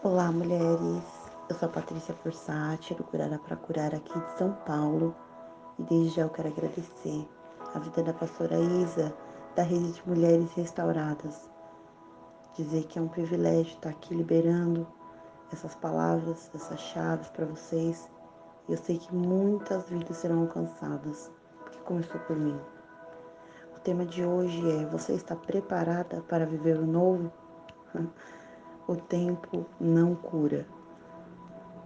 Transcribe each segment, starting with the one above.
Olá, mulheres. Eu sou a Patrícia Porsati, do Curara para Curar aqui de São Paulo. E desde já eu quero agradecer a vida da pastora Isa, da Rede de Mulheres Restauradas. Dizer que é um privilégio estar aqui liberando essas palavras, essas chaves para vocês. Eu sei que muitas vidas serão alcançadas, porque começou por mim. O tema de hoje é: Você está preparada para viver o novo? o tempo não cura.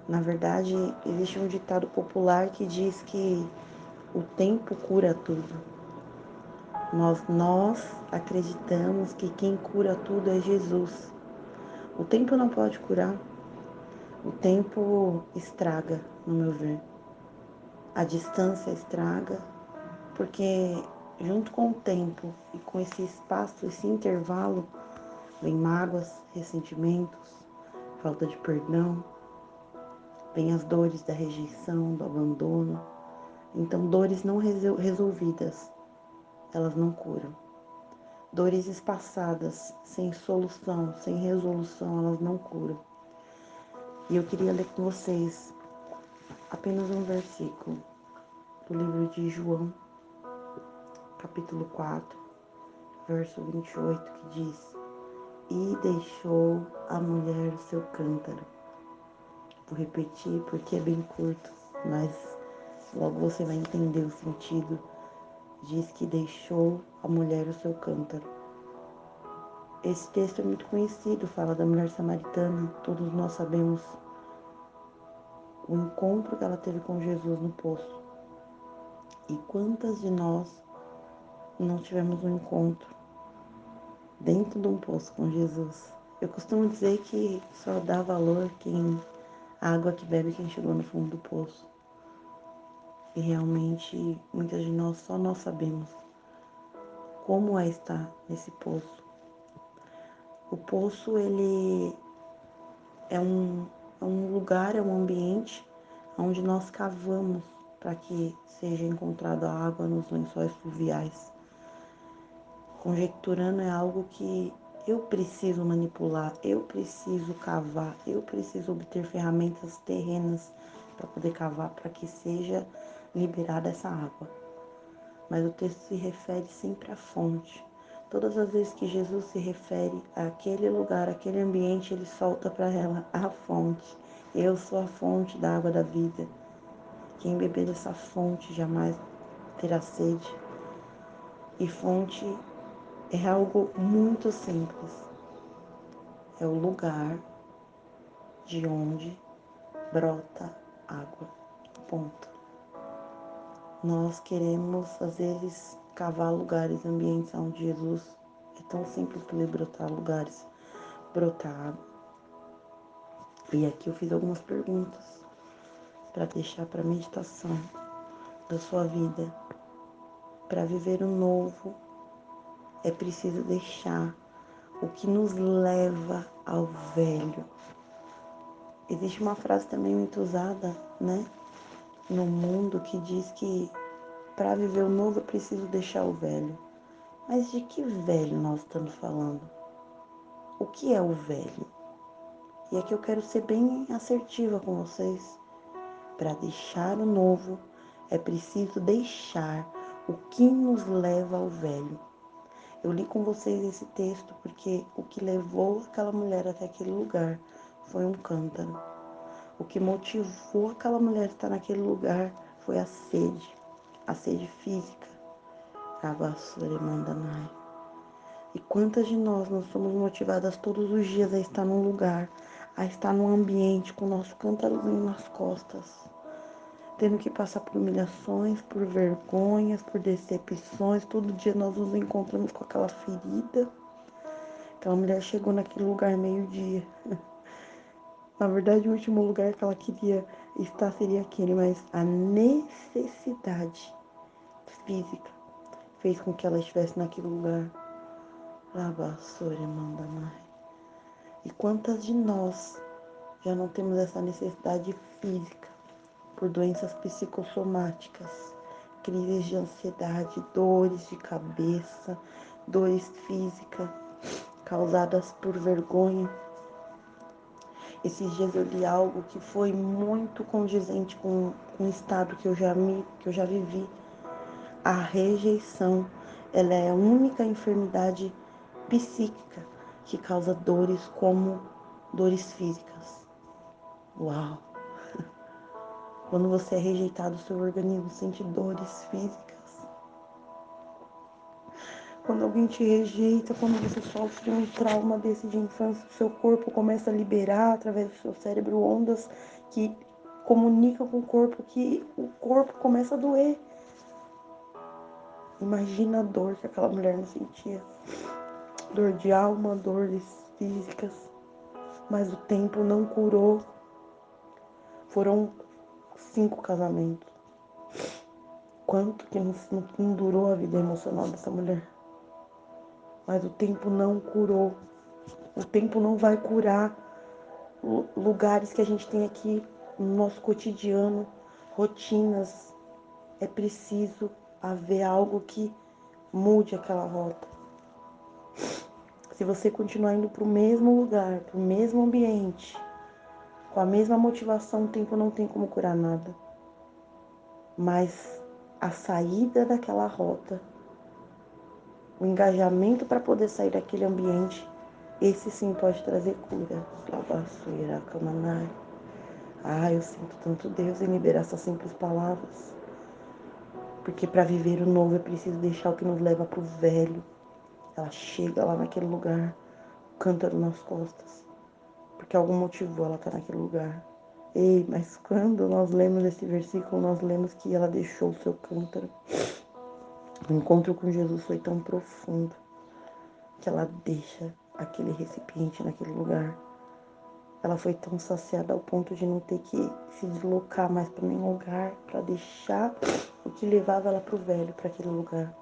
Na verdade, existe um ditado popular que diz que o tempo cura tudo. Nós, nós acreditamos que quem cura tudo é Jesus. O tempo não pode curar. O tempo estraga, no meu ver. A distância estraga, porque junto com o tempo e com esse espaço, esse intervalo, Vem mágoas, ressentimentos, falta de perdão, vem as dores da rejeição, do abandono. Então, dores não resolvidas, elas não curam. Dores espaçadas, sem solução, sem resolução, elas não curam. E eu queria ler com vocês apenas um versículo do livro de João, capítulo 4, verso 28, que diz: e deixou a mulher o seu cântaro. Vou repetir porque é bem curto, mas logo você vai entender o sentido. Diz que deixou a mulher o seu cântaro. Esse texto é muito conhecido, fala da mulher samaritana, todos nós sabemos o encontro que ela teve com Jesus no poço. E quantas de nós não tivemos um encontro dentro de um poço com Jesus. Eu costumo dizer que só dá valor quem a água que bebe quem chegou no fundo do poço. E realmente muitas de nós só nós sabemos como é estar nesse poço. O poço ele é um, é um lugar, é um ambiente onde nós cavamos para que seja encontrada água nos lençóis fluviais. Conjecturando é algo que eu preciso manipular, eu preciso cavar, eu preciso obter ferramentas terrenas para poder cavar, para que seja liberada essa água. Mas o texto se refere sempre à fonte. Todas as vezes que Jesus se refere àquele lugar, àquele ambiente, ele solta para ela a fonte. Eu sou a fonte da água da vida. Quem beber dessa fonte jamais terá sede. E fonte é algo muito simples. É o lugar de onde brota água. Ponto. Nós queremos, às vezes, cavar lugares, ambientes onde Jesus é tão simples para ele brotar lugares, brotar água. E aqui eu fiz algumas perguntas para deixar para meditação da sua vida, para viver o novo é preciso deixar o que nos leva ao velho. Existe uma frase também muito usada, né, no mundo que diz que para viver o novo é preciso deixar o velho. Mas de que velho nós estamos falando? O que é o velho? E aqui eu quero ser bem assertiva com vocês. Para deixar o novo é preciso deixar o que nos leva ao velho. Eu li com vocês esse texto porque o que levou aquela mulher até aquele lugar foi um cântaro. O que motivou aquela mulher a estar naquele lugar foi a sede, a sede física. E quantas de nós não somos motivadas todos os dias a estar num lugar, a estar num ambiente com o nosso cântarozinho nas costas, tendo que passar por humilhações, por vergonhas, por decepções. Todo dia nós nos encontramos com aquela ferida. Aquela mulher chegou naquele lugar meio-dia. Na verdade, o último lugar que ela queria estar seria aquele, mas a necessidade física fez com que ela estivesse naquele lugar. Lavassore manda mais. E quantas de nós já não temos essa necessidade física? Por doenças psicossomáticas, crises de ansiedade, dores de cabeça, dores físicas causadas por vergonha. Esses dias eu li algo que foi muito condizente com, o estado que eu já me, que eu já vivi. A rejeição, ela é a única enfermidade psíquica que causa dores como dores físicas. Uau! Quando você é rejeitado, seu organismo sente dores físicas. Quando alguém te rejeita, quando você sofre um trauma desse de infância, seu corpo começa a liberar através do seu cérebro ondas que comunicam com o corpo que o corpo começa a doer. Imagina a dor que aquela mulher não sentia. Dor de alma, dores físicas. Mas o tempo não curou. Foram cinco casamentos. Quanto que não, durou a vida emocional dessa mulher? mas o tempo não curou. O tempo não vai curar lugares que a gente tem aqui no nosso cotidiano, rotinas. É preciso haver algo que mude aquela rota. Se você continuar indo para o mesmo lugar, para o mesmo ambiente, com a mesma motivação, o tempo não tem como curar nada. Mas a saída daquela rota o engajamento para poder sair daquele ambiente, esse sim pode trazer cura. Lavaçoeira. Ah, eu sinto tanto Deus em liberar essas simples palavras. Porque para viver o novo é preciso deixar o que nos leva para o velho. Ela chega lá naquele lugar, o cântaro nas costas. Porque algum motivo ela está naquele lugar. Ei, mas quando nós lemos esse versículo, nós lemos que ela deixou o seu cântaro. O encontro com Jesus foi tão profundo que ela deixa aquele recipiente naquele lugar. Ela foi tão saciada ao ponto de não ter que se deslocar mais para nenhum lugar para deixar o que levava ela para o velho, para aquele lugar.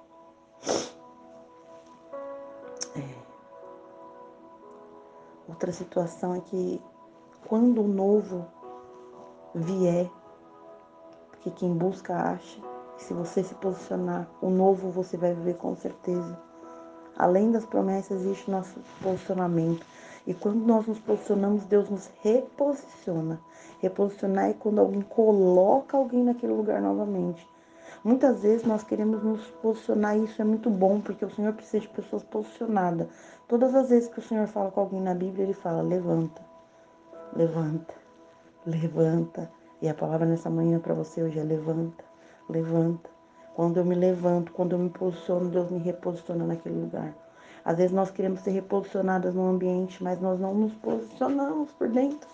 É. Outra situação é que quando o novo vier, porque quem busca acha, se você se posicionar, o novo você vai viver com certeza. Além das promessas, existe nosso posicionamento. E quando nós nos posicionamos, Deus nos reposiciona. Reposicionar é quando alguém coloca alguém naquele lugar novamente. Muitas vezes nós queremos nos posicionar e isso é muito bom, porque o Senhor precisa de pessoas posicionadas. Todas as vezes que o Senhor fala com alguém na Bíblia, ele fala: levanta, levanta, levanta. E a palavra nessa manhã para você hoje é: levanta, levanta. Quando eu me levanto, quando eu me posiciono, Deus me reposiciona naquele lugar. Às vezes nós queremos ser reposicionadas no ambiente, mas nós não nos posicionamos por dentro.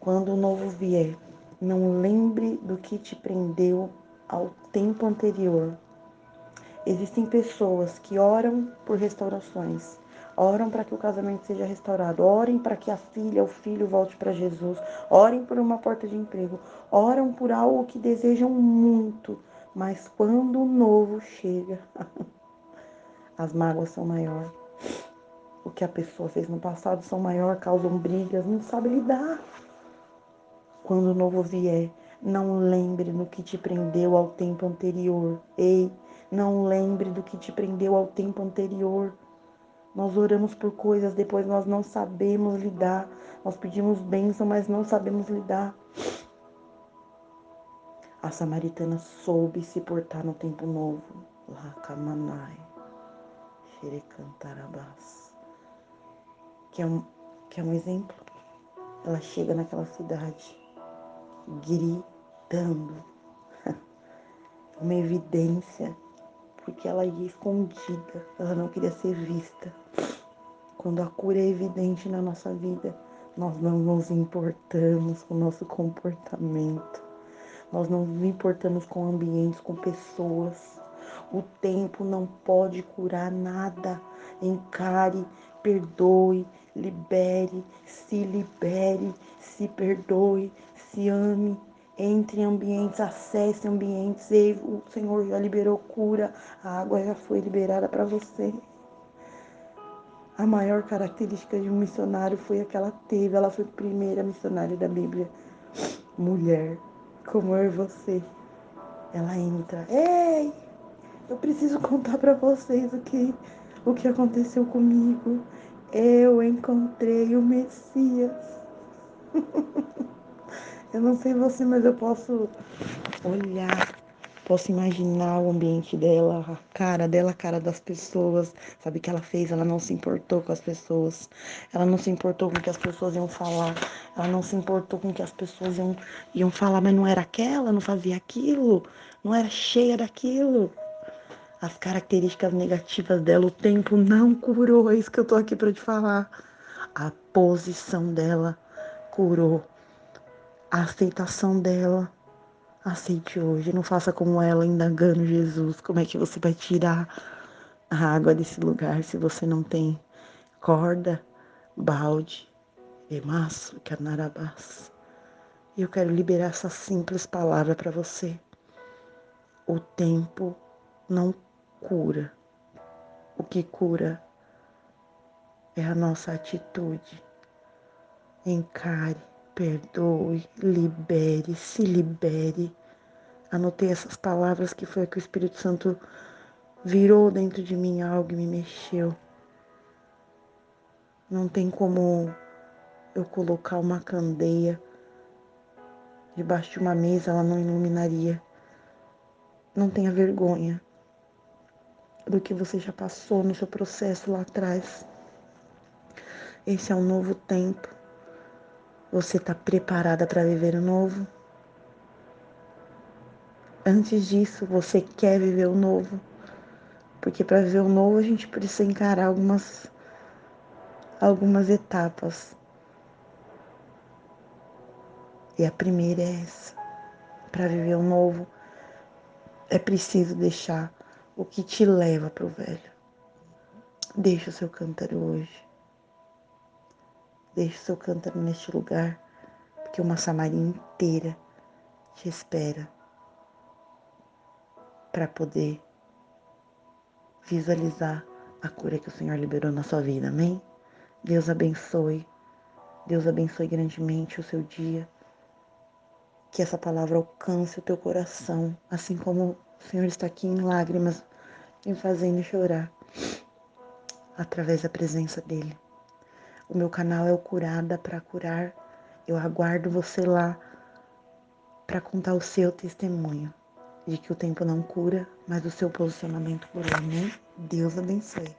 Quando o novo vier, não lembre do que te prendeu ao tempo anterior. Existem pessoas que oram por restaurações, Oram para que o casamento seja restaurado. Orem para que a filha, o filho volte para Jesus. Orem por uma porta de emprego. Oram por algo que desejam muito. Mas quando o novo chega, as mágoas são maiores. O que a pessoa fez no passado são maior, causam brigas, não sabe lidar. Quando o novo vier, não lembre do que te prendeu ao tempo anterior. Ei, não lembre do que te prendeu ao tempo anterior. Nós oramos por coisas, depois nós não sabemos lidar. Nós pedimos bênção, mas não sabemos lidar. A samaritana soube se portar no tempo novo. Lakamanai, Xerecantarabás. Que é, um, que é um exemplo. Ela chega naquela cidade gritando. Uma evidência porque ela ia escondida, ela não queria ser vista. Quando a cura é evidente na nossa vida, nós não nos importamos com o nosso comportamento, nós não nos importamos com ambientes, com pessoas. O tempo não pode curar nada. Encare, perdoe, libere, se libere, se perdoe, se ame, entre em ambientes, acesse ambientes. E o Senhor já liberou cura, a água já foi liberada para você. A maior característica de um missionário foi a que ela teve. Ela foi a primeira missionária da Bíblia. Mulher, como e você. Ela entra. Ei, eu preciso contar para vocês o que, o que aconteceu comigo. Eu encontrei o Messias. eu não sei você, mas eu posso olhar, posso imaginar o ambiente dela, a cara dela, a cara das pessoas. Sabe o que ela fez? Ela não se importou com as pessoas. Ela não se importou com o que as pessoas iam falar. Ela não se importou com o que as pessoas iam, iam falar, mas não era aquela, não fazia aquilo, não era cheia daquilo as características negativas dela, o tempo não curou, é isso que eu tô aqui para te falar. A posição dela curou. A aceitação dela, aceite hoje. Não faça como ela, indagando Jesus. Como é que você vai tirar a água desse lugar se você não tem corda, balde, emaço, canarabás? E eu quero liberar essa simples palavra para você. O tempo não cura. O que cura é a nossa atitude. Encare, perdoe, libere, se libere. Anotei essas palavras que foi que o Espírito Santo virou dentro de mim algo e me mexeu. Não tem como eu colocar uma candeia debaixo de uma mesa, ela não iluminaria. Não tenha vergonha do que você já passou no seu processo lá atrás. Esse é um novo tempo. Você está preparada para viver o novo? Antes disso, você quer viver o novo? Porque para viver o novo a gente precisa encarar algumas algumas etapas. E a primeira é essa. Para viver o novo é preciso deixar o que te leva para o velho. Deixa o seu cântaro hoje. Deixe seu cântaro neste lugar, porque uma Samaria inteira te espera para poder visualizar a cura que o Senhor liberou na sua vida. Amém? Deus abençoe. Deus abençoe grandemente o seu dia. Que essa palavra alcance o teu coração, assim como o Senhor está aqui em lágrimas, me fazendo chorar através da presença dele. O meu canal é o Curada para Curar. Eu aguardo você lá para contar o seu testemunho de que o tempo não cura, mas o seu posicionamento cura. Amém? Deus abençoe.